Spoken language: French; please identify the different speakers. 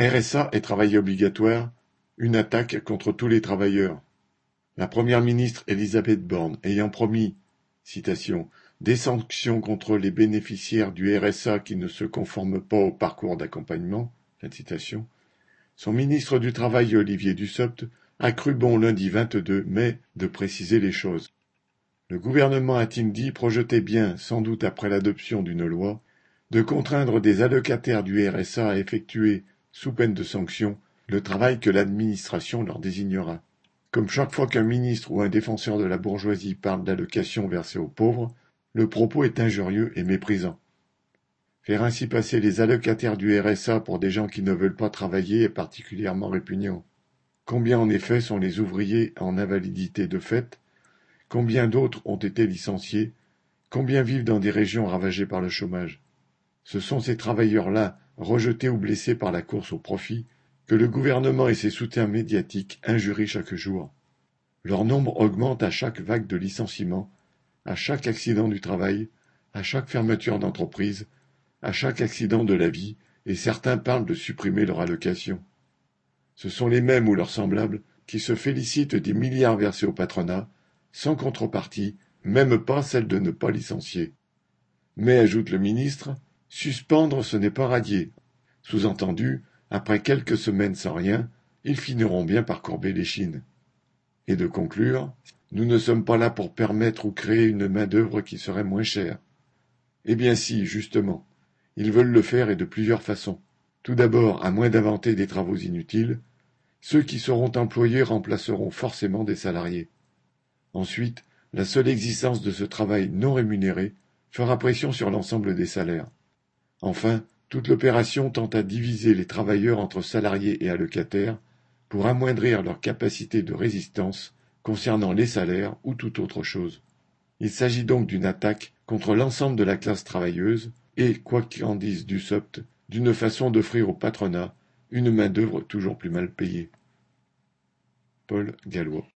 Speaker 1: RSA et travail obligatoire, une attaque contre tous les travailleurs. La première ministre Elisabeth Borne ayant promis des sanctions contre les bénéficiaires du RSA qui ne se conforment pas au parcours d'accompagnement, son ministre du Travail Olivier Dussopt a cru bon lundi 22 mai de préciser les choses. Le gouvernement a-t-il dit projetait bien, sans doute après l'adoption d'une loi, de contraindre des allocataires du RSA à effectuer sous peine de sanction, le travail que l'administration leur désignera. Comme chaque fois qu'un ministre ou un défenseur de la bourgeoisie parle d'allocations versées aux pauvres, le propos est injurieux et méprisant. Faire ainsi passer les allocataires du RSA pour des gens qui ne veulent pas travailler est particulièrement répugnant. Combien en effet sont les ouvriers en invalidité de fait? Combien d'autres ont été licenciés? Combien vivent dans des régions ravagées par le chômage? Ce sont ces travailleurs-là rejetés ou blessés par la course au profit, que le gouvernement et ses soutiens médiatiques injurient chaque jour. Leur nombre augmente à chaque vague de licenciements, à chaque accident du travail, à chaque fermeture d'entreprise, à chaque accident de la vie, et certains parlent de supprimer leur allocation. Ce sont les mêmes ou leurs semblables qui se félicitent des milliards versés au patronat, sans contrepartie, même pas celle de ne pas licencier. Mais, ajoute le ministre, Suspendre ce n'est pas radier. Sous-entendu, après quelques semaines sans rien, ils finiront bien par courber les chines. Et de conclure, nous ne sommes pas là pour permettre ou créer une main-d'œuvre qui serait moins chère. Eh bien si, justement. Ils veulent le faire et de plusieurs façons. Tout d'abord, à moins d'inventer des travaux inutiles, ceux qui seront employés remplaceront forcément des salariés. Ensuite, la seule existence de ce travail non rémunéré fera pression sur l'ensemble des salaires. Enfin, toute l'opération tend à diviser les travailleurs entre salariés et allocataires pour amoindrir leur capacité de résistance concernant les salaires ou toute autre chose. Il s'agit donc d'une attaque contre l'ensemble de la classe travailleuse et, quoi qu'en dise Dussopt, d'une façon d'offrir au patronat une main-d'œuvre toujours plus mal payée. Paul Gallois